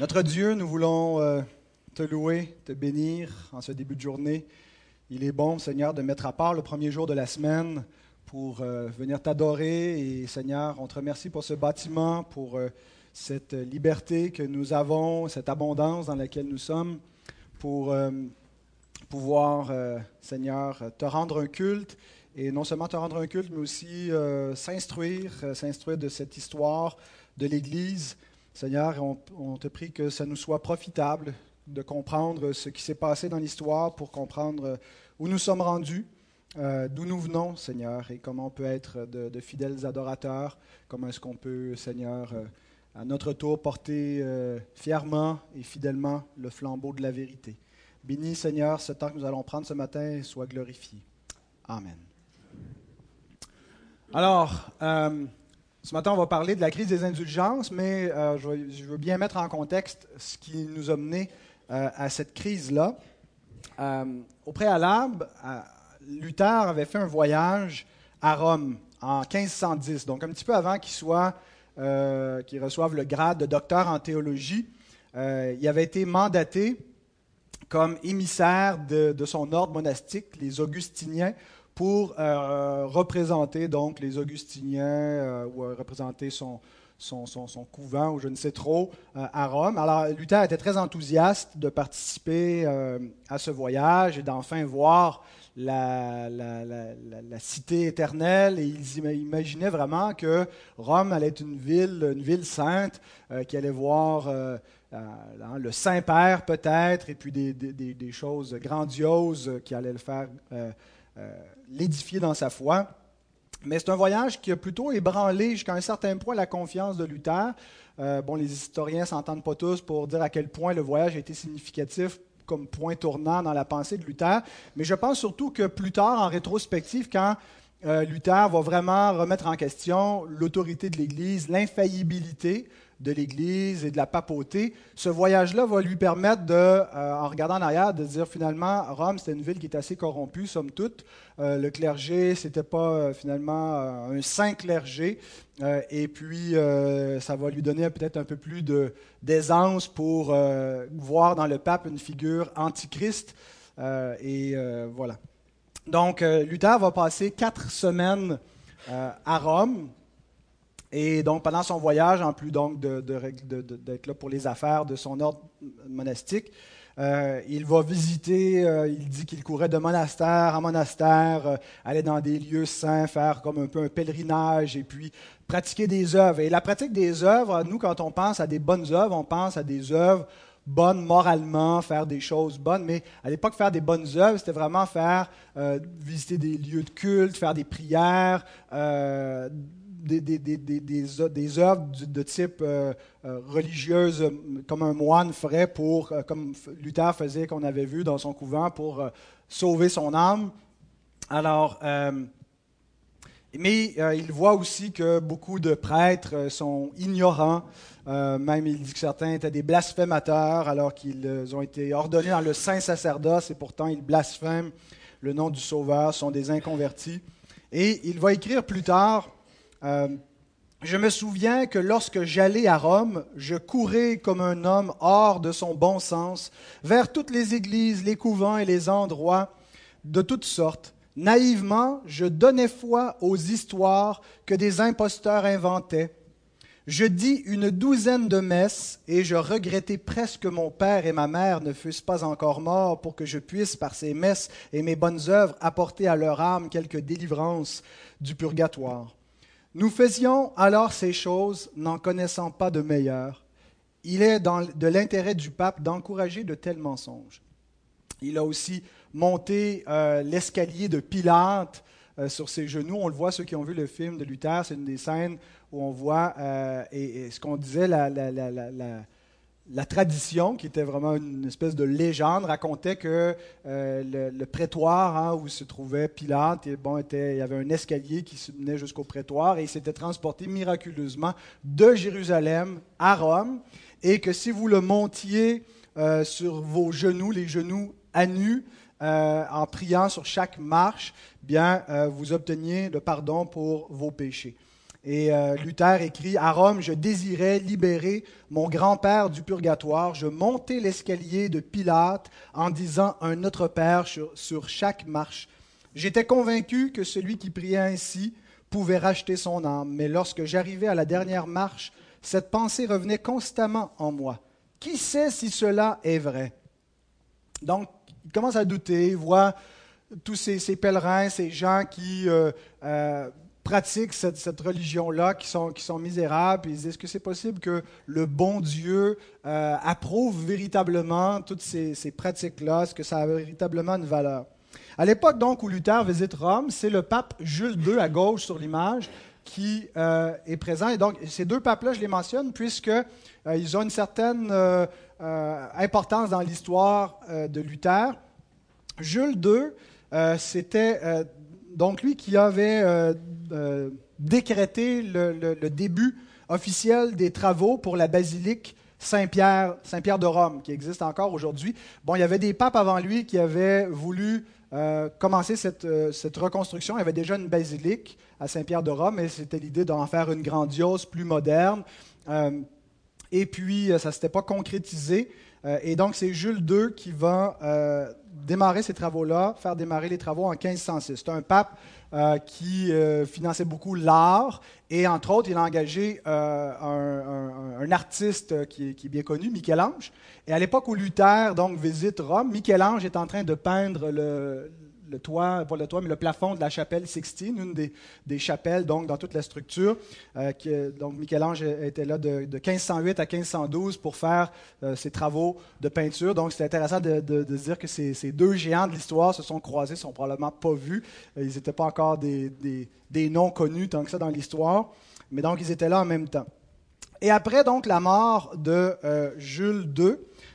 Notre Dieu, nous voulons euh, te louer, te bénir en ce début de journée. Il est bon, Seigneur, de mettre à part le premier jour de la semaine pour euh, venir t'adorer. Et Seigneur, on te remercie pour ce bâtiment, pour euh, cette liberté que nous avons, cette abondance dans laquelle nous sommes, pour pouvoir, Seigneur, te rendre un culte. Et non seulement te rendre un culte, mais aussi s'instruire, s'instruire de cette histoire de l'Église. Seigneur, on, te prie que ça nous soit profitable de comprendre ce qui s'est passé dans l'histoire pour comprendre où nous sommes rendus, euh, d'où nous venons, Seigneur, et comment on peut être de, fidèles adorateurs, comment est-ce qu'on peut, Seigneur, euh, à notre tour porter euh, fièrement et fidèlement le flambeau de la vérité. Bénis, Seigneur, ce temps que nous allons prendre ce matin soit glorifié. Amen. Alors, ce matin, on va parler de la crise des indulgences, mais euh, je, veux, bien mettre en contexte ce qui nous a mené euh, à cette crise-là. Euh, au préalable, Luther avait fait un voyage à Rome en 1510, donc un petit peu avant qu'il soit, qu'il reçoive le grade de docteur en théologie. il avait été mandaté comme émissaire de, de son ordre monastique, les Augustiniens, pour euh, représenter donc les Augustiniens euh, ou euh, représenter son, son, son, couvent ou je ne sais trop à Rome. Alors Luther était très enthousiaste de participer à ce voyage et d'enfin voir la, la, la, cité éternelle et il imaginait vraiment que Rome allait être une ville, une ville sainte, qui allait voir le Saint-Père peut-être et puis des, des, des, choses grandioses qui allaient le faire l'édifier dans sa foi. Mais c'est un voyage qui a plutôt ébranlé jusqu'à un certain point la confiance de Luther. Euh, bon, les historiens s'entendent pas tous pour dire à quel point le voyage a été significatif comme point tournant dans la pensée de Luther. Mais je pense surtout que plus tard, en rétrospective, quand euh, Luther va vraiment remettre en question l'autorité de l'Église, l'infaillibilité de l'Église et de la papauté, ce voyage-là va lui permettre, de, euh, en regardant en arrière, de dire finalement, Rome, c'était une ville qui est assez corrompue, somme toute. Euh, le clergé, c'était pas euh, finalement un saint clergé. et puis, ça va lui donner peut-être un peu plus d'aisance pour voir dans le pape une figure antichrist. et voilà. Donc, Luther va passer quatre semaines à Rome et donc, pendant son voyage, en plus donc d'être là pour les affaires de son ordre monastique, euh, il va visiter, euh, il dit qu'il courait de monastère en monastère, euh, aller dans des lieux saints, faire comme un peu un pèlerinage et puis pratiquer des œuvres. Et la pratique des œuvres, nous, quand on pense à des bonnes œuvres, on pense à des œuvres bonnes moralement, faire des choses bonnes, mais à l'époque, faire des bonnes œuvres, c'était vraiment faire, visiter des lieux de culte, faire des prières, des, des, des, des, œuvres de, type euh, euh, religieuse, euh, comme un moine ferait pour, comme Luther faisait, qu'on avait vu dans son couvent, pour sauver son âme. Alors, mais il voit aussi que beaucoup de prêtres sont ignorants. même il dit que certains étaient des blasphémateurs alors qu'ils ont été ordonnés dans le saint sacerdoce et pourtant ils blasphèment le nom du Sauveur, sont des inconvertis. Et il va écrire plus tard euh, je me souviens que lorsque j'allais à Rome, je courais comme un homme hors de son bon sens vers toutes les églises, les couvents et les endroits de toutes sortes. Naïvement, je donnais foi aux histoires que des imposteurs inventaient. Je dis une douzaine de messes et je regrettais presque que mon père et ma mère ne fussent pas encore morts pour que je puisse, par ces messes et mes bonnes œuvres, apporter à leur âme quelque délivrance du purgatoire. Nous faisions alors ces choses, n'en connaissant pas de meilleures. Il est de l'intérêt du pape d'encourager de tels mensonges. Il a aussi monté euh, l'escalier de Pilate euh, sur ses genoux. On le voit, ceux qui ont vu le film de Luther, c'est une des scènes où on voit, euh, et, ce qu'on disait, la tradition, qui était vraiment une espèce de légende, racontait que euh, le, prétoire hein, où se trouvait Pilate, bon, il y avait un escalier qui se menait jusqu'au prétoire et il s'était transporté miraculeusement de Jérusalem à Rome, et que si vous le montiez euh, sur vos genoux, les genoux à nu, euh, en priant sur chaque marche, bien, vous obteniez le pardon pour vos péchés. Et euh, Luther écrit À Rome, je désirais libérer mon grand-père du purgatoire. Je montais l'escalier de Pilate en disant un Notre Père sur, chaque marche. J'étais convaincu que celui qui priait ainsi pouvait racheter son âme. Mais lorsque j'arrivais à la dernière marche, cette pensée revenait constamment en moi. Qui sait si cela est vrai? Donc, il commence à douter, il voit tous ces, pèlerins, ces gens qui euh, euh, pratiquent cette, religion-là, qui sont, misérables, ils disent, est-ce que c'est possible que le bon Dieu euh, approuve véritablement toutes ces, pratiques-là? Est-ce que ça a véritablement une valeur? À l'époque donc où Luther visite Rome, c'est le pape Jules II à gauche sur l'image qui est présent. Et donc, ces deux papes-là, je les mentionne puisqu'ils ont une certaine importance dans l'histoire de Luther. Jules II, euh, c'était euh, donc lui qui avait euh, décrété le, début officiel des travaux pour la basilique Saint-Pierre, Saint-Pierre de Rome, qui existe encore aujourd'hui. Bon, il y avait des papes avant lui qui avaient voulu commencer cette, cette, reconstruction. Il y avait déjà une basilique à Saint-Pierre de Rome, et c'était l'idée d'en faire une grandiose, plus moderne. et puis, ça ne s'était pas concrétisé. Et donc, c'est Jules II qui va démarrer ces travaux-là, faire démarrer les travaux en 1506. C'est un pape euh, qui euh, finançait beaucoup l'art et, entre autres, il a engagé euh, un, artiste qui est, bien connu, Michel-Ange. Et à l'époque où Luther donc, visite Rome, Michel-Ange est en train de peindre le, le toit, pas le toit, mais le plafond de la chapelle Sixtine, une des, chapelles donc dans toute la structure. Euh, donc Michel-Ange était là de, 1508 à 1512 pour faire euh, ses travaux de peinture. Donc c'est intéressant de, dire que ces, deux géants de l'histoire se sont croisés, ne sont probablement pas vus. Euh, ils n'étaient pas encore des, des, noms connus tant que ça dans l'histoire, mais donc ils étaient là en même temps. Et après donc la mort de Jules II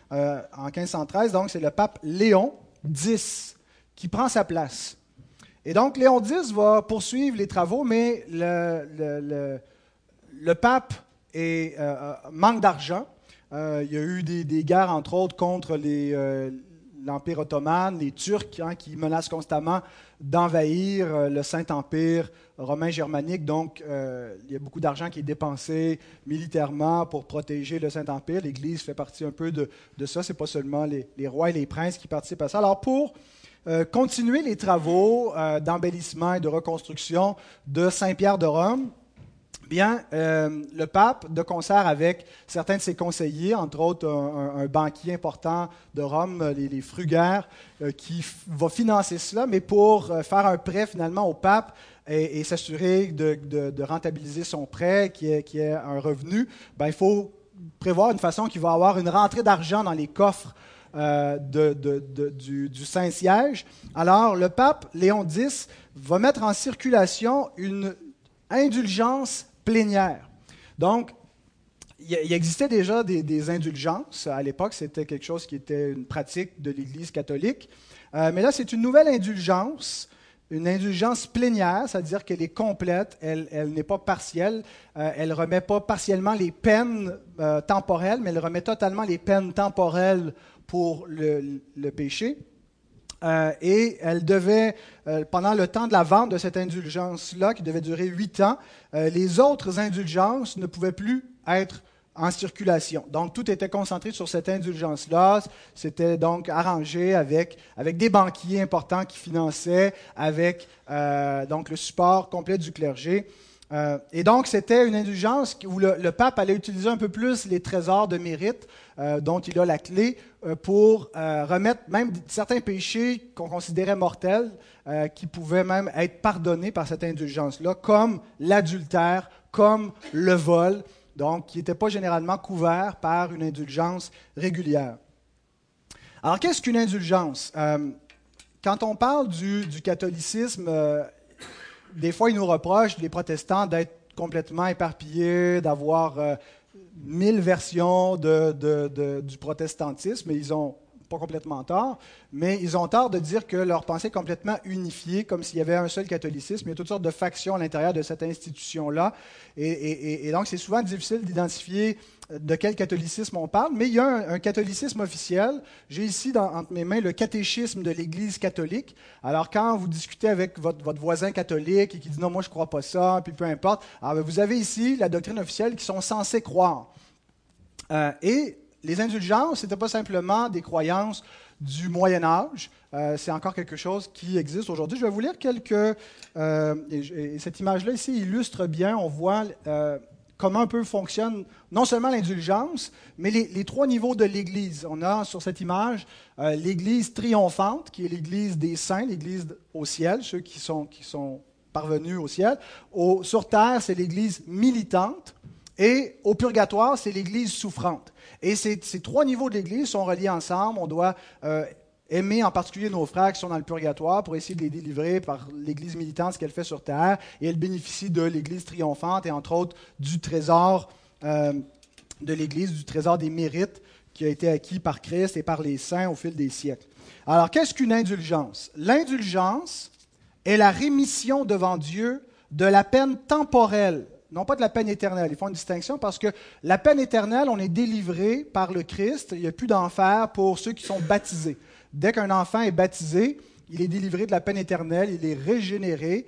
en 1513, donc c'est le pape Léon X qui prend sa place. Et donc, Léon X va poursuivre les travaux, mais le, le, pape est, euh, euh, manque d'argent. Euh, il y a eu des, guerres, entre autres, contre l'Empire ottoman, les Turcs, hein, qui menacent constamment d'envahir le Saint-Empire romain germanique. Donc, il y a beaucoup d'argent qui est dépensé militairement pour protéger le Saint-Empire. L'Église fait partie un peu de, de ça. Ce n'est pas seulement les, les, rois et les princes qui participent à ça. Alors, pour euh, continuer les travaux euh, d'embellissement et de reconstruction de Saint-Pierre de Rome, bien, euh, le pape, de concert avec certains de ses conseillers, entre autres un, banquier important de Rome, les, les Frugaires, qui va financer cela, mais pour faire un prêt finalement au pape et, s'assurer de, rentabiliser son prêt, qui est, un revenu, ben, il faut prévoir une façon qui va avoir une rentrée d'argent dans les coffres euh, du, Saint-Siège. Alors, le pape Léon X va mettre en circulation une indulgence plénière. Donc, il existait déjà des, indulgences. À l'époque, c'était quelque chose qui était une pratique de l'Église catholique. Euh, mais là, c'est une nouvelle indulgence, une indulgence plénière, c'est-à-dire qu'elle est complète, elle, n'est pas partielle, euh, elle ne remet pas partiellement les peines temporelles, mais elle remet totalement les peines temporelles pour le, péché. Euh, et elle devait, euh, pendant le temps de la vente de cette indulgence-là, qui devait durer huit ans, euh, les autres indulgences ne pouvaient plus être en circulation. Donc, tout était concentré sur cette indulgence-là. C'était donc arrangé avec, avec des banquiers importants qui finançaient, avec donc le support complet du clergé. Euh, et donc, c'était une indulgence où le, pape allait utiliser un peu plus les trésors de mérite euh, dont il a la clé euh, pour remettre même certains péchés qu'on considérait mortels, qui pouvaient même être pardonnés par cette indulgence-là, comme l'adultère, comme le vol, donc qui n'étaient pas généralement couverts par une indulgence régulière. Alors, qu'est-ce qu'une indulgence? Quand on parle du, du catholicisme, des fois, ils nous reprochent, les protestants, d'être complètement éparpillés, d'avoir euh, mille versions du protestantisme, et ils ont pas complètement tort, mais ils ont tort de dire que leur pensée est complètement unifiée, comme s'il y avait un seul catholicisme. Il y a toutes sortes de factions à l'intérieur de cette institution-là. Et, donc, c'est souvent difficile d'identifier de quel catholicisme on parle, mais il y a un, catholicisme officiel. J'ai ici dans, entre mes mains le catéchisme de l'Église catholique. Alors, quand vous discutez avec votre, voisin catholique et qui dit non, moi je ne crois pas ça, puis peu importe, alors, ben, vous avez ici la doctrine officielle qui sont censés croire. Euh, et les indulgences, ce n'était pas simplement des croyances du Moyen Âge, euh, c'est encore quelque chose qui existe aujourd'hui. Je vais vous lire quelques... Euh, et, cette image-là ici illustre bien, on voit euh, comment un peu fonctionne non seulement l'indulgence, mais les, trois niveaux de l'Église. On a sur cette image l'Église triomphante, qui est l'Église des saints, l'Église au ciel, ceux qui sont, qui sont parvenus au ciel. Sur terre, c'est l'Église militante. Et au purgatoire, c'est l'Église souffrante. Et ces, trois niveaux de l'Église sont reliés ensemble. On doit euh, aimer en particulier nos frères qui sont dans le purgatoire pour essayer de les délivrer par l'Église militante, ce qu'elle fait sur terre. Et elle bénéficie de l'Église triomphante et entre autres du trésor euh, de l'Église, du trésor des mérites qui a été acquis par Christ et par les saints au fil des siècles. Alors, qu'est-ce qu'une indulgence? L'indulgence est la rémission devant Dieu de la peine temporelle non pas de la peine éternelle. Ils font une distinction parce que la peine éternelle, on est délivré par le Christ. Il n'y a plus d'enfer pour ceux qui sont baptisés. Dès qu'un enfant est baptisé, il est délivré de la peine éternelle, il est régénéré.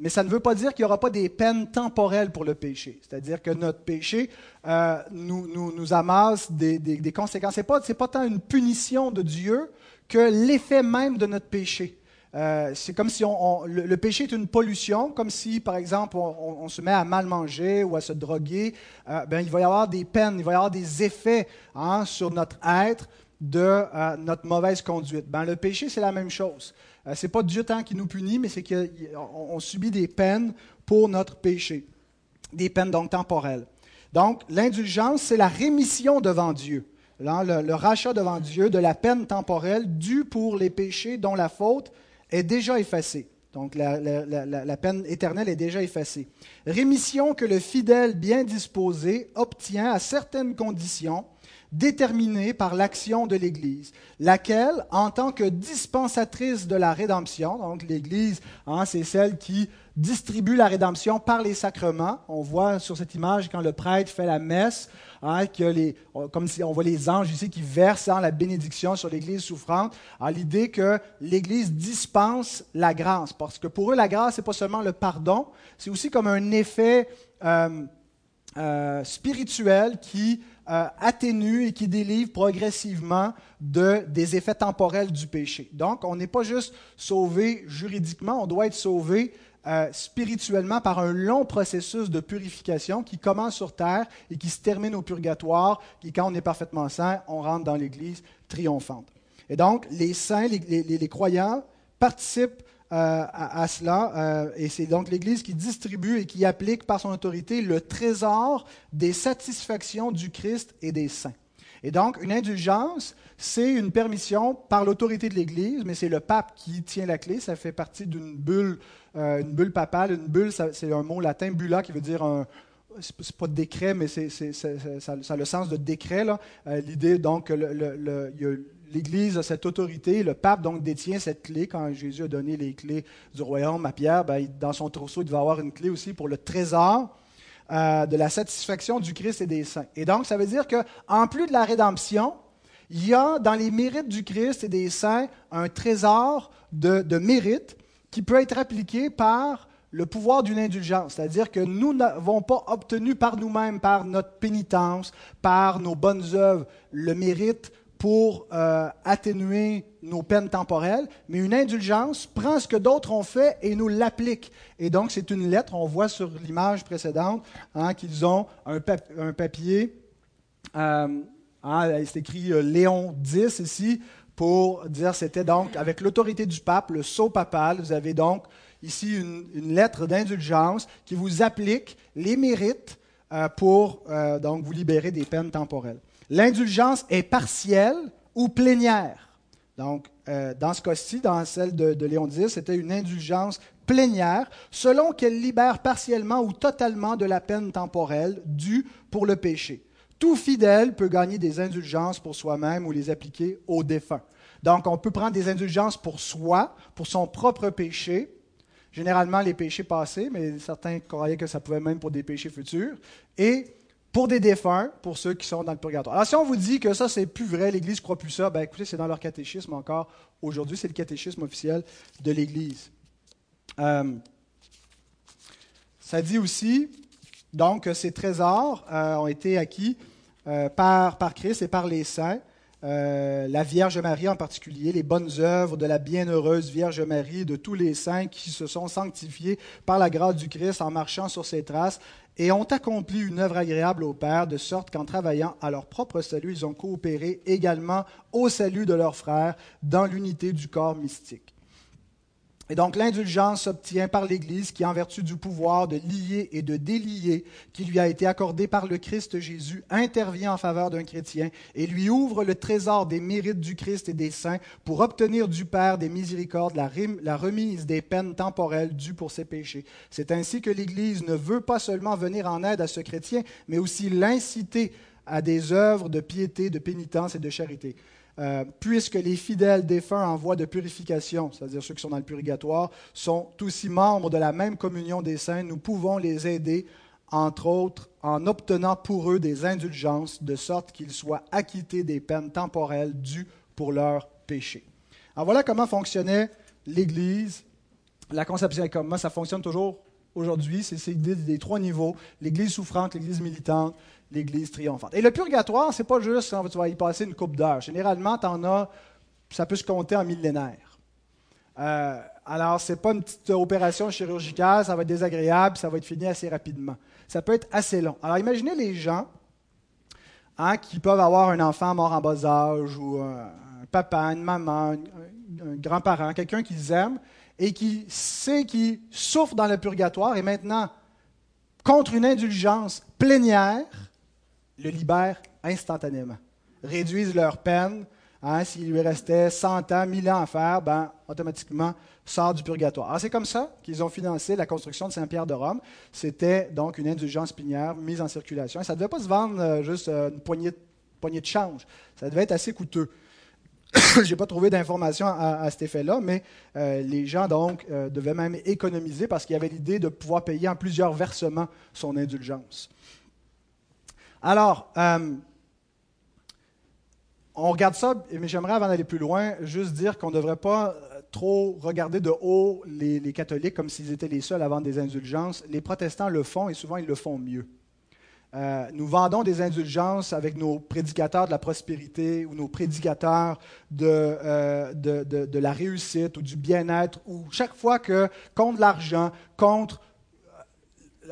Mais ça ne veut pas dire qu'il n'y aura pas des peines temporelles pour le péché. C'est-à-dire que notre péché euh, nous, nous, amasse des, conséquences. Ce n'est pas tant une punition de Dieu que l'effet même de notre péché. Euh, c'est comme si le, péché est une pollution, comme si, par exemple, on, se met à mal manger ou à se droguer. Euh, ben, il va y avoir des peines, il va y avoir des effets hein, sur notre être de euh, notre mauvaise conduite. Ben, le péché, c'est la même chose. ce n'est pas Dieu tant qui nous punit, mais c'est qu'on subit des peines pour notre péché. Des peines donc temporelles. Donc, l'indulgence, c'est la rémission devant Dieu. le, le, rachat devant Dieu de la peine temporelle due pour les péchés dont la faute est déjà effacée. Donc la, peine éternelle est déjà effacée. Rémission que le fidèle bien disposé obtient à certaines conditions déterminées par l'action de l'Église, laquelle, en tant que dispensatrice de la rédemption, donc l'Église, hein, c'est celle qui distribue la rédemption par les sacrements. On voit sur cette image quand le prêtre fait la messe, hein, comme si on voit les anges ici qui versent hein, la bénédiction sur l'Église souffrante. L'idée que l'Église dispense la grâce, parce que pour eux la grâce c'est pas seulement le pardon, c'est aussi comme un effet euh, euh, spirituel qui euh, atténue et qui délivre progressivement de, des effets temporels du péché. Donc, on n'est pas juste sauvé juridiquement, on doit être sauvé euh, spirituellement par un long processus de purification qui commence sur terre et qui se termine au purgatoire, et quand on est parfaitement saint, on rentre dans l'Église triomphante. Et donc, les saints, les, croyants participent euh, à, cela, euh, et c'est donc l'Église qui distribue et qui applique par son autorité le trésor des satisfactions du Christ et des saints. Et donc, une indulgence, c'est une permission par l'autorité de l'Église, mais c'est le pape qui tient la clé. Ça fait partie d'une bulle, euh, une bulle papale. Une bulle, c'est un mot latin, bulla, qui veut dire un, c'est pas de décret, mais c'est, ça, a le sens de décret. Euh, l'idée, donc, l'Église a cette autorité, le pape, donc, détient cette clé. Quand Jésus a donné les clés du royaume à Pierre, ben, dans son trousseau, il devait avoir une clé aussi pour le trésor euh, de la satisfaction du Christ et des saints. Et donc, ça veut dire qu'en plus de la rédemption, il y a dans les mérites du Christ et des saints un trésor de, de mérite qui peut être appliqué par le pouvoir d'une indulgence, c'est-à-dire que nous n'avons pas obtenu par nous-mêmes, par notre pénitence, par nos bonnes œuvres, le mérite pour euh, atténuer nos peines temporelles, mais une indulgence prend ce que d'autres ont fait et nous l'applique. Et donc, c'est une lettre, on voit sur l'image précédente hein, qu'ils ont un, papier, euh, hein, c'est écrit euh, Léon X ici, pour dire c'était donc avec l'autorité du pape, le sceau papal, vous avez donc ici une, lettre d'indulgence qui vous applique les mérites pour donc vous libérer des peines temporelles. L'indulgence est partielle ou plénière. Donc, euh, dans ce cas-ci, dans celle de, Léon X, c'était une indulgence plénière, selon qu'elle libère partiellement ou totalement de la peine temporelle due pour le péché. Tout fidèle peut gagner des indulgences pour soi-même ou les appliquer aux défunts. Donc, on peut prendre des indulgences pour soi, pour son propre péché, généralement les péchés passés, mais certains croyaient que ça pouvait même pour des péchés futurs, et pour des défunts, pour ceux qui sont dans le purgatoire. Alors, si on vous dit que ça, c'est plus vrai, l'Église croit plus ça, ben écoutez, c'est dans leur catéchisme encore aujourd'hui, c'est le catéchisme officiel de l'Église. Euh, ça dit aussi, donc, ces trésors euh, ont été acquis euh, par, par Christ et par les saints. la Vierge Marie en particulier, les bonnes œuvres de la bienheureuse Vierge Marie, de tous les saints qui se sont sanctifiés par la grâce du Christ en marchant sur ses traces et ont accompli une œuvre agréable au Père, de sorte qu'en travaillant à leur propre salut, ils ont coopéré également au salut de leurs frères dans l'unité du corps mystique. Et donc l'indulgence s'obtient par l'Église qui, en vertu du pouvoir de lier et de délier qui lui a été accordé par le Christ Jésus, intervient en faveur d'un chrétien et lui ouvre le trésor des mérites du Christ et des saints pour obtenir du Père des miséricordes la, remise des peines temporelles dues pour ses péchés. C'est ainsi que l'Église ne veut pas seulement venir en aide à ce chrétien, mais aussi l'inciter à des œuvres de piété, de pénitence et de charité. Euh, puisque les fidèles défunts en voie de purification, c'est-à-dire ceux qui sont dans le purgatoire, sont aussi membres de la même communion des saints, nous pouvons les aider, entre autres, en obtenant pour eux des indulgences, de sorte qu'ils soient acquittés des peines temporelles dues pour leurs péchés. Alors voilà comment fonctionnait l'Église, la conception, comment ça fonctionne toujours aujourd'hui, c'est des trois niveaux, l'Église souffrante, l'Église militante, l'Église triomphante. Et le purgatoire, c'est pas juste quand tu vas y passer une coupe d'heure. Généralement, tu en as, ça peut se compter en millénaires. Euh, alors, ce n'est pas une petite opération chirurgicale, ça va être désagréable, ça va être fini assez rapidement. Ça peut être assez long. Alors, imaginez les gens hein, qui peuvent avoir un enfant mort en bas âge, ou un, papa, une maman, un, grand-parent, quelqu'un qu'ils aiment, et qui sait qu'il souffre dans le purgatoire, et maintenant, contre une indulgence plénière, le libèrent instantanément, réduisent leur peine. Hein, S'il lui restait 100 ans, 1000 ans à faire, ben, automatiquement, sort du purgatoire. c'est comme ça qu'ils ont financé la construction de Saint-Pierre de Rome. C'était donc une indulgence pinière mise en circulation. ça ne devait pas se vendre euh, juste euh, une poignée, poignée, de change. Ça devait être assez coûteux. Je n'ai pas trouvé d'informations à, cet effet-là, mais euh, les gens donc devaient même économiser parce qu'il y avait l'idée de pouvoir payer en plusieurs versements son indulgence. Alors, euh, on regarde ça, mais j'aimerais, avant d'aller plus loin, juste dire qu'on ne devrait pas euh, trop regarder de haut les, catholiques comme s'ils étaient les seuls à vendre des indulgences. Les protestants le font et souvent ils le font mieux. Euh, nous vendons des indulgences avec nos prédicateurs de la prospérité ou nos prédicateurs de, de la réussite ou du bien-être, ou chaque fois que contre l'argent, contre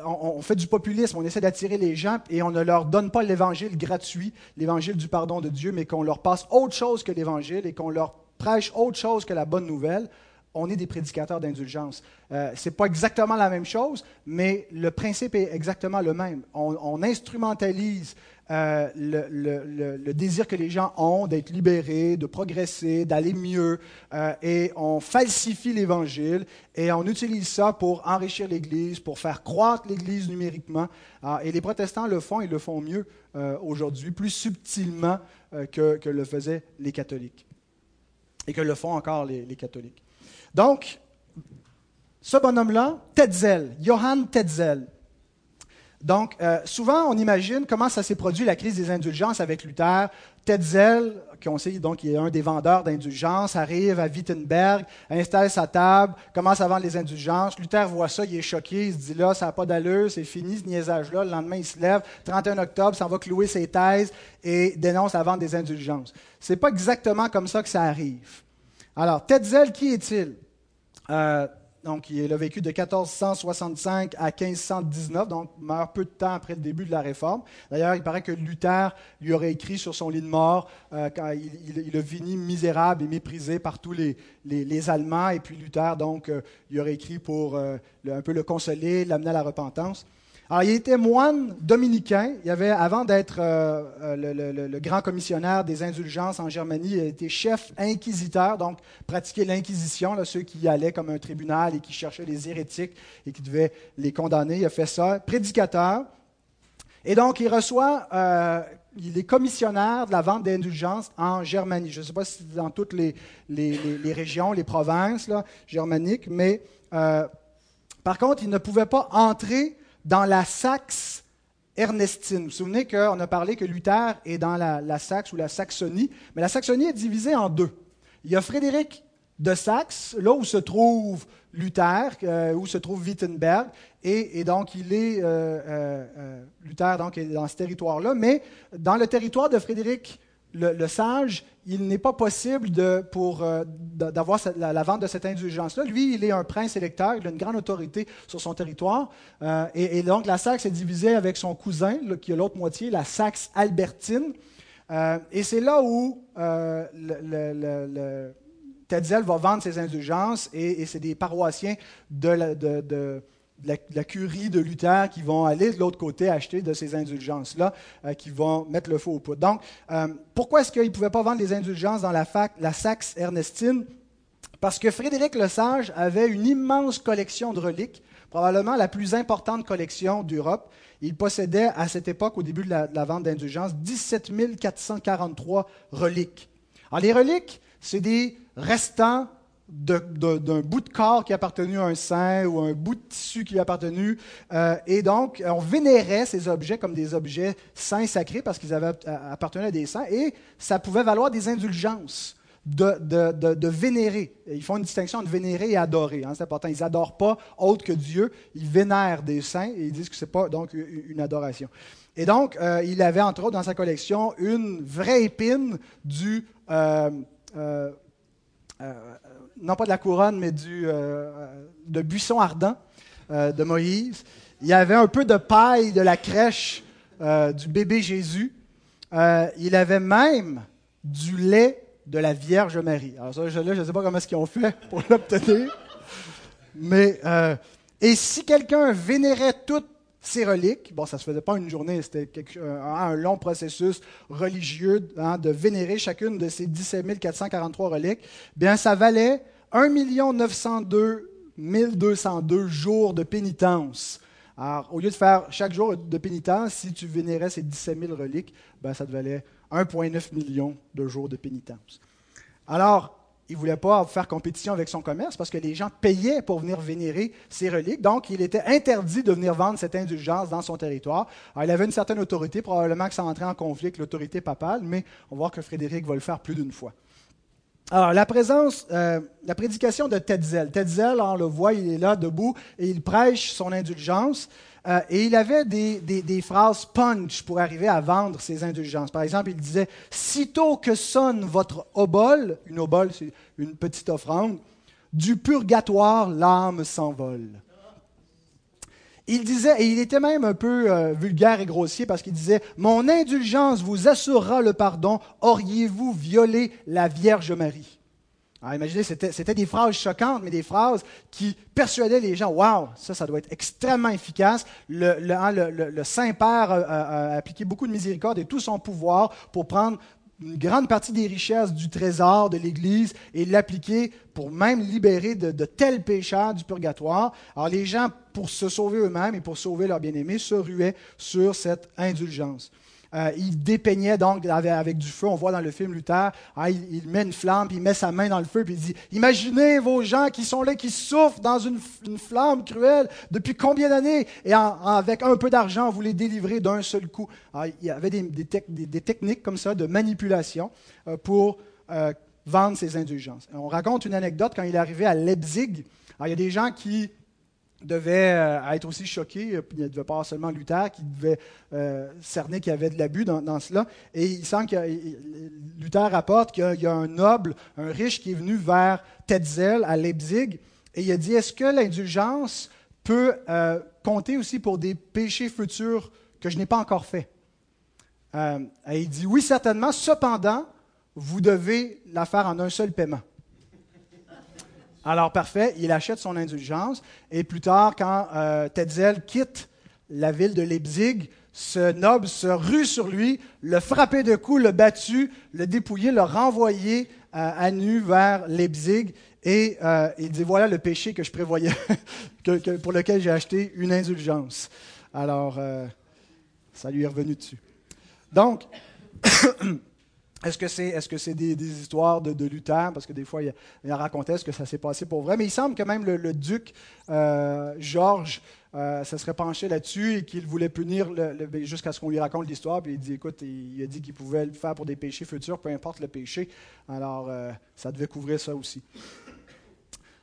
on, fait du populisme, on essaie d'attirer les gens et on ne leur donne pas l'évangile gratuit, l'évangile du pardon de Dieu, mais qu'on leur passe autre chose que l'évangile et qu'on leur prêche autre chose que la bonne nouvelle, on est des prédicateurs d'indulgence. Euh, Ce n'est pas exactement la même chose, mais le principe est exactement le même. On, instrumentalise euh, le, désir que les gens ont d'être libérés, de progresser, d'aller mieux, euh, et on falsifie l'Évangile et on utilise ça pour enrichir l'Église, pour faire croître l'Église numériquement. Ah, et les protestants le font, ils le font mieux aujourd'hui, plus subtilement que, le faisaient les catholiques, et que le font encore les catholiques. Donc, ce bonhomme-là, Tetzel, Johann Tetzel. Donc, euh, souvent, on imagine comment ça s'est produit la crise des indulgences avec Luther. Tetzel, qu'on sait donc il est un des vendeurs d'indulgences, arrive à Wittenberg, installe sa table, commence à vendre les indulgences. Luther voit ça, il est choqué, il se dit là, ça n'a pas d'allure, c'est fini ce niaisage-là. Le lendemain, il se lève, 31 octobre, s'en va clouer ses thèses et dénonce la vente des indulgences. C'est pas exactement comme ça que ça arrive. Alors, Tetzel, qui est-il? Euh, donc, il a vécu de 1465 à 1519, donc meurt peu de temps après le début de la Réforme. D'ailleurs, il paraît que Luther lui aurait écrit sur son lit de mort euh, quand il, il, a fini misérable et méprisé par tous les, les, Allemands. Et puis Luther, donc, euh, il aurait écrit pour un peu le consoler, l'amener à la repentance. Alors, il était moine dominicain. Il avait, avant d'être euh, euh, le, grand commissionnaire des indulgences en Germanie, il était chef inquisiteur, donc pratiquer l'inquisition, ceux qui allaient comme un tribunal et qui cherchaient les hérétiques et qui devaient les condamner. Il a fait ça. Prédicateur. Et donc, il reçoit, euh, il est commissionnaire de la vente d'indulgences en Germanie. Je ne sais pas si dans toutes les, les, régions, les provinces là, germaniques, mais euh, par contre, il ne pouvait pas entrer dans la Saxe Ernestine. Vous vous souvenez qu'on a parlé que Luther est dans la, Saxe ou la Saxonie, mais la Saxonie est divisée en deux. Il y a Frédéric de Saxe, là où se trouve Luther, euh, où se trouve Wittenberg, et, donc il est euh, euh, Luther donc est dans ce territoire-là, mais dans le territoire de Frédéric le, Sage, il n'est pas possible pour d'avoir la, vente de cette indulgence-là. Lui, il est un prince électeur, il a une grande autorité sur son territoire, et, donc la Saxe est divisée avec son cousin, qui a l'autre moitié, la Saxe albertine. et c'est là où le va vendre ses indulgences et, c'est des paroissiens de curie de Luther qui vont aller de l'autre côté acheter de ces indulgences-là, euh, qui vont mettre le feu au poudre. Donc, euh, pourquoi est-ce qu'ils ne pouvaient pas vendre des indulgences dans la, la Saxe Ernestine? Parce que Frédéric le Sage avait une immense collection de reliques, probablement la plus importante collection d'Europe. Il possédait à cette époque, au début de la, de la vente d'indulgences, 17 443 reliques. Alors, les reliques, c'est des restants d'un bout de corps qui appartenu à un saint ou un bout de tissu qui lui appartenu. Euh, et donc, on vénérait ces objets comme des objets saints sacrés parce qu'ils avaient appartenu à des saints et ça pouvait valoir des indulgences. De, de, vénérer. Ils font une distinction entre vénérer et adorer. Hein, c'est important. Ils n'adorent pas autre que Dieu. Ils vénèrent des saints et ils disent que ce n'est pas donc une adoration. Et donc, euh, il avait entre autres dans sa collection une vraie épine du euh, euh, non pas de la couronne, mais du, euh, de buisson ardent euh, de Moïse. Il y avait un peu de paille de la crèche du bébé Jésus. il avait même du lait de la Vierge Marie. Alors ça, je ne sais pas comment est-ce qu'ils ont fait pour l'obtenir. Mais, et si quelqu'un vénérait toutes ces reliques, bon, ça ne se faisait pas une journée, c'était un, long processus religieux hein, de vénérer chacune de ces 17 443 reliques, bien, ça valait 1 902 202 jours de pénitence. Alors, au lieu de faire chaque jour de pénitence, si tu vénérais ces 17 000 reliques, ben, ça te valait 1,9 million de jours de pénitence. Alors, il ne voulait pas faire compétition avec son commerce parce que les gens payaient pour venir vénérer ses reliques. Donc, il était interdit de venir vendre cette indulgence dans son territoire. Alors, il avait une certaine autorité, probablement que ça entrait en conflit avec l'autorité papale, mais on va voir que Frédéric va le faire plus d'une fois. Alors, la présence, euh, la prédication de Tetzel. Tetzel, on le voit, il est là debout et il prêche son indulgence. Euh, et il avait des, phrases punch pour arriver à vendre ses indulgences. Par exemple, il disait Sitôt que sonne votre obole, une obole, c'est une petite offrande, du purgatoire, l'âme s'envole. Il disait, et il était même un peu euh, vulgaire et grossier parce qu'il disait Mon indulgence vous assurera le pardon, auriez-vous violé la Vierge Marie alors, imaginez, c'était des phrases choquantes, mais des phrases qui persuadaient les gens, waouh, ça, ça doit être extrêmement efficace. Le, hein, le Saint-Père a, appliqué beaucoup de miséricorde et tout son pouvoir pour prendre une grande partie des richesses du trésor de l'Église et l'appliquer pour même libérer de, tels pécheurs du purgatoire. Alors les gens, pour se sauver eux-mêmes et pour sauver leurs bien-aimés, se ruaient sur cette indulgence. Euh, il dépeignait donc avec, du feu. On voit dans le film Luther, hein, il, met une flamme, puis il met sa main dans le feu, puis il dit Imaginez vos gens qui sont là, qui souffrent dans une, flamme cruelle depuis combien d'années Et avec un peu d'argent, vous les délivrez d'un seul coup. il y avait des, techniques comme ça de manipulation euh, pour euh, vendre ses indulgences. On raconte une anecdote quand il est arrivé à Leipzig. il y a des gens qui devait euh, être aussi choqué. Il ne devait pas seulement Luther qui devait euh, cerner qu'il y avait de l'abus dans, cela. Et il semble que Luther rapporte qu'il y a un noble, un riche qui est venu vers Tetzel à Leipzig et il a dit Est-ce que l'indulgence peut euh, compter aussi pour des péchés futurs que je n'ai pas encore faits? Et il dit Oui, certainement. Cependant, vous devez la faire en un seul paiement. Alors, parfait, il achète son indulgence. Et plus tard, quand euh, Tetzel quitte la ville de Leipzig, ce noble se rue sur lui, le frappait de coups, le battu, le dépouillé, le renvoyé euh, à nu vers Leipzig. Et euh, il dit voilà le péché que je prévoyais, pour lequel j'ai acheté une indulgence. Alors, Ça lui est revenu dessus. Donc, Est-ce que c'est est -ce des, histoires de, Luther? Parce que des fois, il, il racontait ce que ça s'est passé pour vrai. Mais il semble que même le, duc euh, Georges euh, se serait penché là-dessus et qu'il voulait punir jusqu'à ce qu'on lui raconte l'histoire. Puis il dit, écoute, il, a dit qu'il pouvait le faire pour des péchés futurs, peu importe le péché. Alors, euh, ça devait couvrir ça aussi.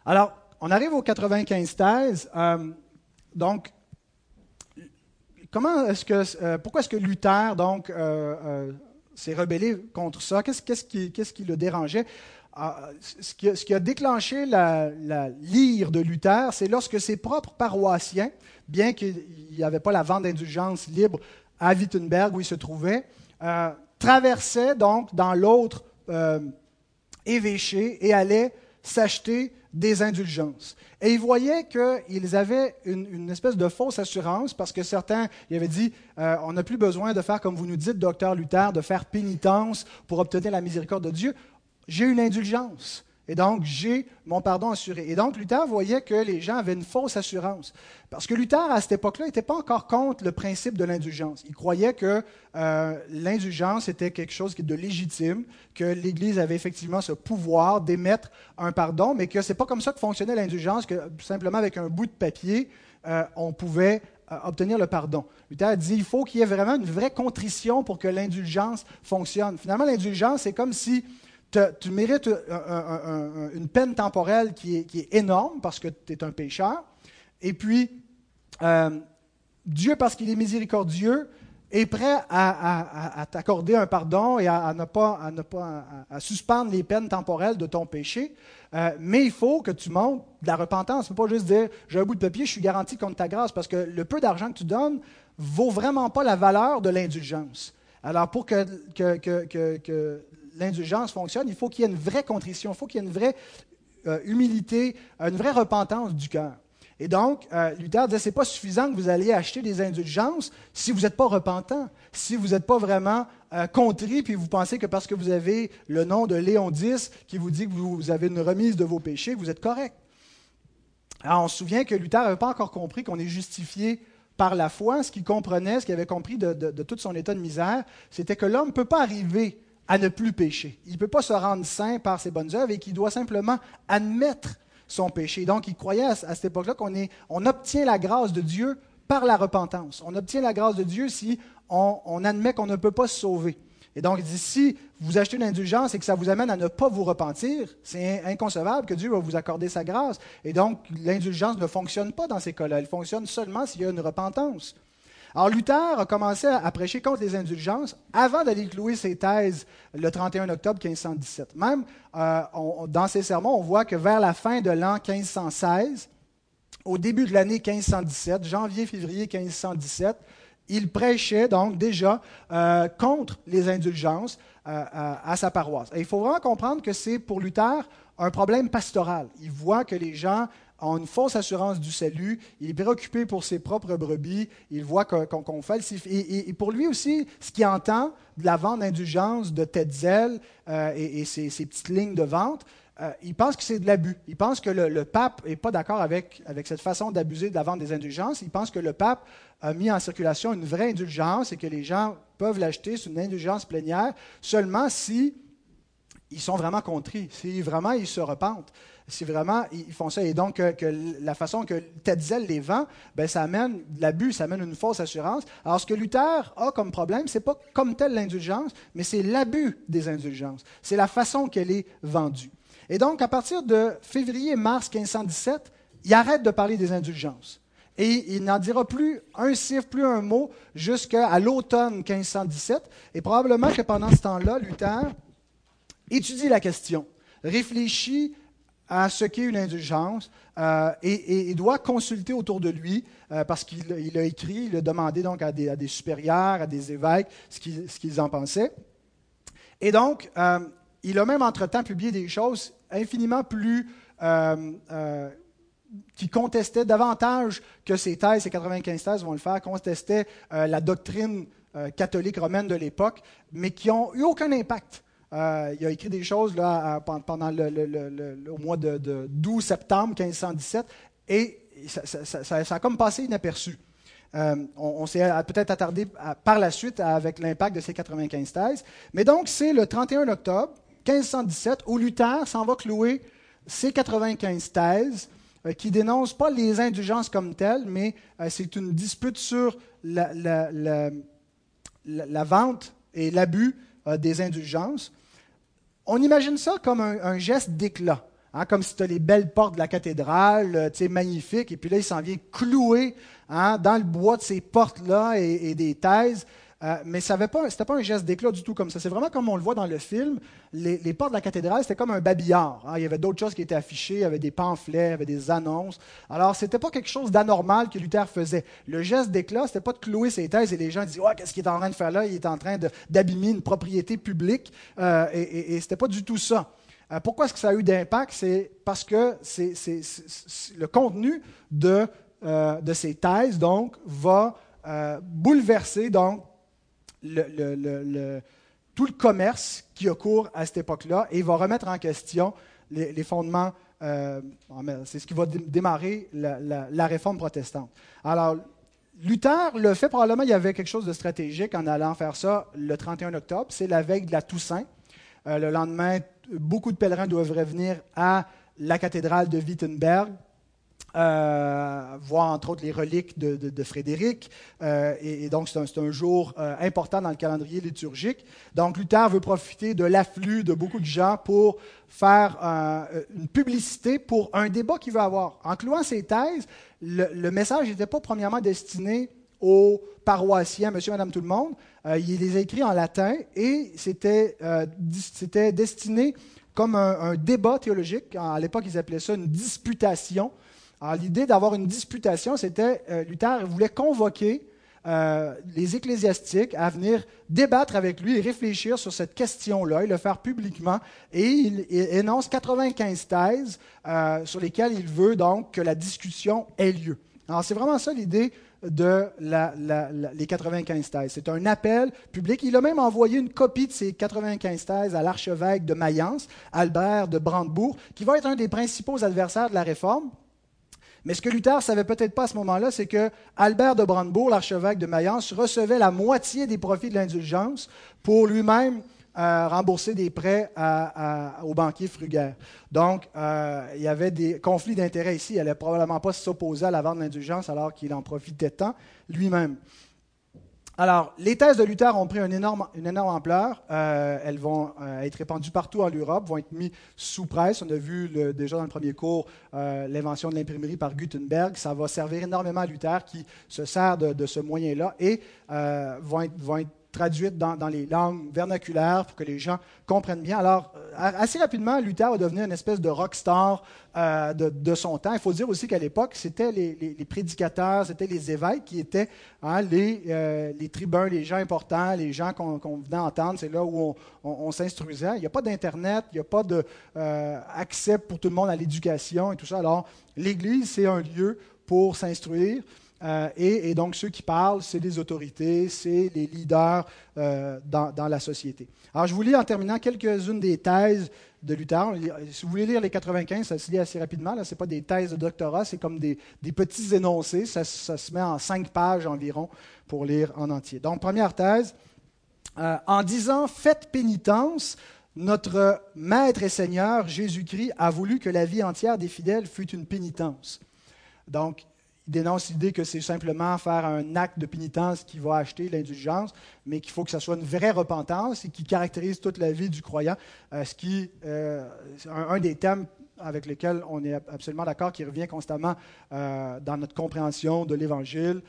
Alors, on arrive aux 95 thèses. donc, comment est-ce que, pourquoi est-ce que Luther, donc, s'est rebellé contre ça. Qu'est-ce, qui, le dérangeait? Ah, ce, qui, a déclenché la, lyre de Luther, c'est lorsque ses propres paroissiens, bien qu'il n'y avait pas la vente d'indulgence libre à Wittenberg où il se trouvait, euh, traversaient donc dans l'autre euh, évêché et allaient s'acheter des indulgences. Et ils voyaient qu'ils avaient une, espèce de fausse assurance parce que certains ils avaient dit euh, on n'a plus besoin de faire comme vous nous dites, docteur Luther, de faire pénitence pour obtenir la miséricorde de Dieu. J'ai une indulgence. Et donc, j'ai mon pardon assuré. Et donc, Luther voyait que les gens avaient une fausse assurance. Parce que Luther, à cette époque-là, n'était pas encore contre le principe de l'indulgence. Il croyait que euh, l'indulgence était quelque chose de légitime, que l'Église avait effectivement ce pouvoir d'émettre un pardon, mais que ce n'est pas comme ça que fonctionnait l'indulgence, que simplement avec un bout de papier, euh, on pouvait euh, obtenir le pardon. Luther dit il faut qu'il y ait vraiment une vraie contrition pour que l'indulgence fonctionne. Finalement, l'indulgence, c'est comme si tu mérites une peine temporelle qui est, énorme parce que tu es un pécheur. Et puis, euh, Dieu, parce qu'il est miséricordieux, est prêt à, t'accorder un pardon et à, ne pas, suspendre les peines temporelles de ton péché. Euh, mais il faut que tu montres de la repentance. Tu ne peux pas juste dire j'ai un bout de papier, je suis garanti contre ta grâce, parce que le peu d'argent que tu donnes vaut vraiment pas la valeur de l'indulgence. Alors, pour que l'indulgence fonctionne, il faut qu'il y ait une vraie contrition, il faut qu'il y ait une vraie euh, humilité, une vraie repentance du cœur. Et donc, euh, Luther disait, ce n'est pas suffisant que vous alliez acheter des indulgences si vous n'êtes pas repentant, si vous n'êtes pas vraiment euh, contrit, puis vous pensez que parce que vous avez le nom de Léon X qui vous dit que vous avez une remise de vos péchés, vous êtes correct. Alors, on se souvient que Luther n'avait pas encore compris qu'on est justifié par la foi. Ce qu'il comprenait, ce qu'il avait compris de, de tout son état de misère, c'était que l'homme ne peut pas arriver à ne plus pécher. Il ne peut pas se rendre saint par ses bonnes œuvres et qu'il doit simplement admettre son péché. Donc, il croyait à, cette époque-là qu'on on obtient la grâce de Dieu par la repentance. On obtient la grâce de Dieu si on, admet qu'on ne peut pas se sauver. Et donc, il dit, si vous achetez une indulgence et que ça vous amène à ne pas vous repentir, c'est inconcevable que Dieu va vous accorder sa grâce. Et donc, l'indulgence ne fonctionne pas dans ces cas-là. Elle fonctionne seulement s'il y a une repentance. Alors Luther a commencé à prêcher contre les indulgences avant d'aller clouer ses thèses le 31 octobre 1517. Même euh, dans ses sermons, on voit que vers la fin de l'an 1516, au début de l'année 1517, janvier-février 1517, il prêchait donc déjà euh, contre les indulgences euh, à sa paroisse. Et il faut vraiment comprendre que c'est pour Luther un problème pastoral. Il voit que les gens a une fausse assurance du salut, il est préoccupé pour ses propres brebis, il voit qu'on falsifie. Et, pour lui aussi, ce qu'il entend de la vente d'indulgence de Tetzel euh, et, ses, petites lignes de vente, euh, il pense que c'est de l'abus. Il pense que le, pape n'est pas d'accord avec, avec cette façon d'abuser de la vente des indulgences. Il pense que le pape a mis en circulation une vraie indulgence et que les gens peuvent l'acheter sur une indulgence plénière seulement si ils sont vraiment contris, si vraiment ils se repentent si vraiment ils font ça. Et donc, la façon que Tetzel les vend, ben, ça amène l'abus, ça amène une fausse assurance. Alors, ce que Luther a comme problème, ce n'est pas comme telle l'indulgence, mais c'est l'abus des indulgences. C'est la façon qu'elle est vendue. Et donc, à partir de février-mars 1517, il arrête de parler des indulgences. Et il n'en dira plus un chiffre, plus un mot, jusqu'à l'automne 1517. Et probablement que pendant ce temps-là, Luther étudie la question, réfléchit à ce qu'est une indulgence euh, et, doit consulter autour de lui euh, parce qu'il a écrit, il a demandé donc à des, supérieurs, à des évêques ce qu'ils en pensaient. Et donc, euh, il a même entre-temps publié des choses infiniment plus qui contestaient davantage que ces thèses, ces 95 thèses vont le faire, contestaient la doctrine catholique romaine de l'époque, mais qui n'ont eu aucun impact euh, il a écrit des choses là, pendant le, au mois de, 12 septembre 1517 et ça, a comme passé inaperçu. Euh, on, s'est peut-être attardé par la suite avec l'impact de ces 95 thèses. Mais donc, c'est le 31 octobre 1517 où Luther s'en va clouer ces 95 thèses euh, qui dénoncent pas les indulgences comme telles, mais c'est une dispute sur la, vente et l'abus des indulgences. On imagine ça comme un geste d'éclat. Hein, comme si tu as les belles portes de la cathédrale, euh, tu sais, magnifiques, et puis là, il s'en vient clouer hein, dans le bois de ces portes-là et, des thèses. Euh, mais ce n'était pas, un geste d'éclat du tout comme ça. C'est vraiment comme on le voit dans le film. Les, portes de la cathédrale, c'était comme un babillard. Hein. Il y avait d'autres choses qui étaient affichées, il y avait des pamphlets, il y avait des annonces. Alors, ce n'était pas quelque chose d'anormal que Luther faisait. Le geste d'éclat, ce n'était pas de clouer ses thèses et les gens disaient Qu'est-ce qu'il est en train de faire là? Il est en train d'abîmer une propriété publique. Euh, et, et ce n'était pas du tout ça. Euh, pourquoi est-ce que ça a eu d'impact? C'est parce que le contenu de, de, ces thèses donc, va bouleverser donc, tout le commerce qui a à cette époque-là et va remettre en question les, fondements. c'est ce qui va démarrer la, réforme protestante. Alors, Luther le fait probablement, il y avait quelque chose de stratégique en allant faire ça le 31 octobre. C'est la veille de la Toussaint. le lendemain, beaucoup de pèlerins doivent revenir à la cathédrale de Wittenberg, euh, voir entre autres les reliques de, Frédéric. Euh, et, donc, c'est un, jour euh, important dans le calendrier liturgique. Donc, Luther veut profiter de l'afflux de beaucoup de gens pour faire une publicité pour un débat qu'il veut avoir. En clouant ses thèses, le message n'était pas premièrement destiné aux paroissiens, monsieur, madame, tout le monde. Euh, il les a écrits en latin et c'était euh, destiné comme un, débat théologique. À l'époque, ils appelaient ça une disputation. Alors, l'idée d'avoir une disputation, c'était, euh, Luther voulait convoquer les ecclésiastiques à venir débattre avec lui et réfléchir sur cette question-là et le faire publiquement. Et il, énonce 95 thèses sur lesquelles il veut donc que la discussion ait lieu. Alors, c'est vraiment ça l'idée de les 95 thèses. C'est un appel public. Il a même envoyé une copie de ces 95 thèses à l'archevêque de Mayence, Albert de Brandebourg, qui va être un des principaux adversaires de la réforme. Mais ce que Luther savait peut-être pas à ce moment-là, c'est que Albert de Brandebourg, l'archevêque de Mayence, recevait la moitié des profits de l'indulgence pour lui-même à rembourser des prêts aux banquiers frugaires. Donc, euh, il y avait des conflits d'intérêts ici. Il n'allait probablement pas s'opposer à la vente de l'indulgence alors qu'il en profitait tant lui-même. Alors, les thèses de Luther ont pris une énorme, ampleur. Euh, elles vont euh, être répandues partout en Europe, vont être mises sous presse. On a vu déjà dans le premier cours l'invention de l'imprimerie par Gutenberg. Ça va servir énormément à Luther qui se sert de, ce moyen-là et vont vont être traduite dans, les langues vernaculaires pour que les gens comprennent bien. Alors, euh, assez rapidement, Luther va devenir une espèce de rockstar euh, de, son temps. Il faut dire aussi qu'à l'époque, c'était les, prédicateurs, c'était les évêques qui étaient hein, euh, les, tribuns, les gens importants, les gens qu'on venait entendre. C'est là où on, s'instruisait. Il n'y a pas d'Internet, il n'y a pas d'accès pour tout le monde à l'éducation et tout ça. Alors, l'Église, c'est un lieu pour s'instruire. Euh, et, donc, ceux qui parlent, c'est les autorités, c'est les leaders euh, dans, la société. Alors, je vous lis en terminant quelques-unes des thèses de Luther. Si vous voulez lire les 95, ça se lit assez rapidement. Ce n'est pas des thèses de doctorat, c'est comme des, petits énoncés. Ça, se met en cinq pages environ pour lire en entier. Donc, première thèse. Euh, en disant Faites pénitence, notre Maître et Seigneur Jésus-Christ a voulu que la vie entière des fidèles fût une pénitence. Donc, il dénonce l'idée que c'est simplement faire un acte de pénitence qui va acheter l'indulgence, mais qu'il faut que ce soit une vraie repentance et qui caractérise toute la vie du croyant, euh, ce qui euh, un, des thèmes avec lesquels on est absolument d'accord, qui revient constamment euh, dans notre compréhension de l'Évangile.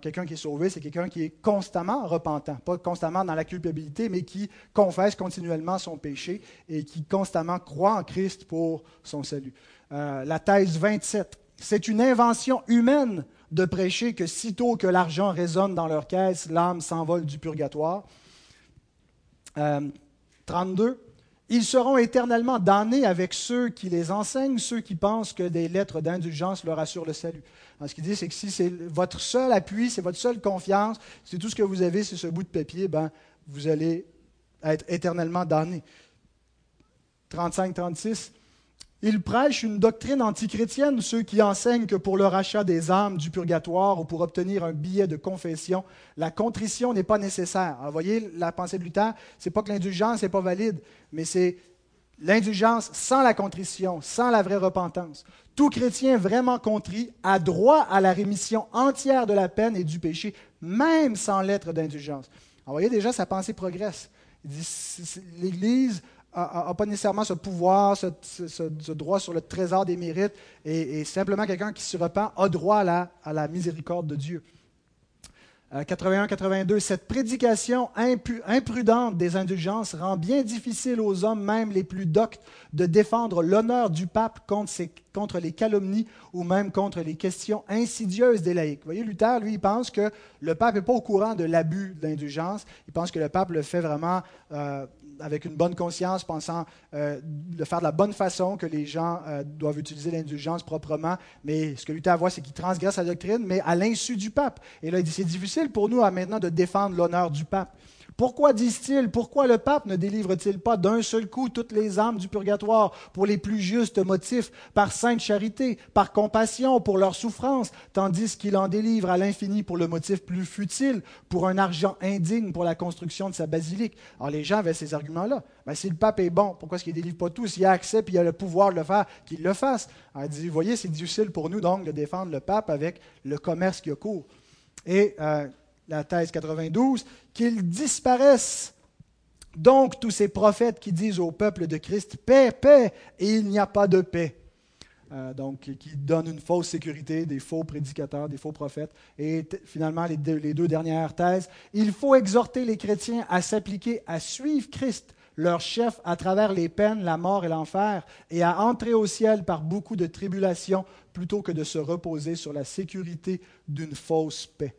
Quelqu'un qui est sauvé, c'est quelqu'un qui est constamment repentant, pas constamment dans la culpabilité, mais qui confesse continuellement son péché et qui constamment croit en Christ pour son salut. la thèse 27 c'est une invention humaine de prêcher que sitôt que l'argent résonne dans leur caisse, l'âme s'envole du purgatoire. 32. Euh, Ils seront éternellement damnés avec ceux qui les enseignent, ceux qui pensent que des lettres d'indulgence leur assurent le salut. ce qu'il dit, c'est que si c'est votre seul appui, c'est votre seule confiance, c'est tout ce que vous avez, c'est ce bout de papier, ben, vous allez être éternellement damnés. 35-36. Il prêche une doctrine antichrétienne, ceux qui enseignent que pour le rachat des âmes du purgatoire ou pour obtenir un billet de confession, la contrition n'est pas nécessaire. vous voyez, la pensée de Luther, c'est pas que l'indulgence n'est pas valide, mais c'est l'indulgence sans la contrition, sans la vraie repentance. Tout chrétien vraiment contrit a droit à la rémission entière de la peine et du péché, même sans lettre d'indulgence. vous voyez déjà, sa pensée progresse. L'Église n'a pas nécessairement ce pouvoir, ce, droit sur le trésor des mérites, et, simplement quelqu'un qui se repent a droit à la miséricorde de Dieu. 81-82, euh, cette prédication imprudente des indulgences rend bien difficile aux hommes, même les plus doctes, de défendre l'honneur du pape contre, les calomnies ou même contre les questions insidieuses des laïcs. Vous voyez, Luther, lui, il pense que le pape n'est pas au courant de l'abus d'indulgence. Il pense que le pape le fait vraiment euh, avec une bonne conscience, pensant euh, de faire de la bonne façon, que les gens euh, doivent utiliser l'indulgence proprement. Mais ce que Luther voit, c'est qu'il transgresse la doctrine, mais à l'insu du pape. Et là, il dit, c'est difficile pour nous à maintenant de défendre l'honneur du pape. Pourquoi disent-ils, pourquoi le pape ne délivre-t-il pas d'un seul coup toutes les âmes du purgatoire pour les plus justes motifs, par sainte charité, par compassion pour leurs souffrances, tandis qu'il en délivre à l'infini pour le motif plus futile, pour un argent indigne pour la construction de sa basilique? Alors les gens avaient ces arguments-là. Ben, si le pape est bon, pourquoi est-ce qu'il ne délivre pas tout S'il a accès et il a le pouvoir de le faire, qu'il le fasse. Alors, il dit, vous voyez, c'est difficile pour nous donc de défendre le pape avec le commerce qui a cours. Et euh, la thèse 92, qu'ils disparaissent. Donc tous ces prophètes qui disent au peuple de Christ, paix, paix, et il n'y a pas de paix. Euh, donc, qui donnent une fausse sécurité, des faux prédicateurs, des faux prophètes. Et finalement, les deux, les deux dernières thèses, il faut exhorter les chrétiens à s'appliquer à suivre Christ, leur chef, à travers les peines, la mort et l'enfer, et à entrer au ciel par beaucoup de tribulations, plutôt que de se reposer sur la sécurité d'une fausse paix.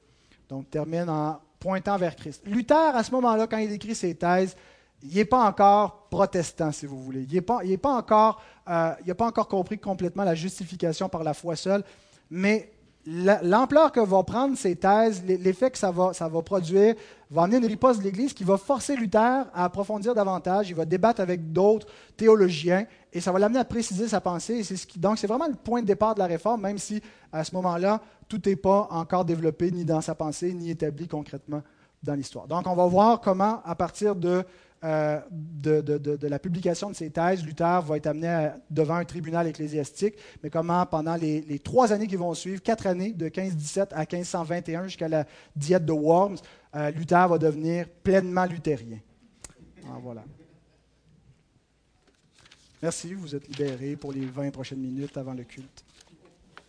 Donc, termine en pointant vers Christ. Luther, à ce moment-là, quand il écrit ses thèses, il n'est pas encore protestant, si vous voulez. Il n'a pas, encore, euh, pas encore compris complètement la justification par la foi seule, mais l'ampleur que vont prendre ces thèses, l'effet que ça va, produire, va amener une riposte de l'Église qui va forcer Luther à approfondir davantage. Il va débattre avec d'autres théologiens et ça va l'amener à préciser sa pensée. ce qui, donc, c'est vraiment le point de départ de la réforme, même si à ce moment-là, tout n'est pas encore développé ni dans sa pensée, ni établi concrètement dans l'histoire. Donc, on va voir comment, à partir de euh, de, la publication de ces thèses, Luther va être amené devant un tribunal ecclésiastique, mais comment pendant les, trois années qui vont suivre, quatre années, de 1517 à 1521 jusqu'à la diète de Worms, euh, Luther va devenir pleinement luthérien. Ah, voilà. Merci, vous êtes libérés pour les 20 prochaines minutes avant le culte.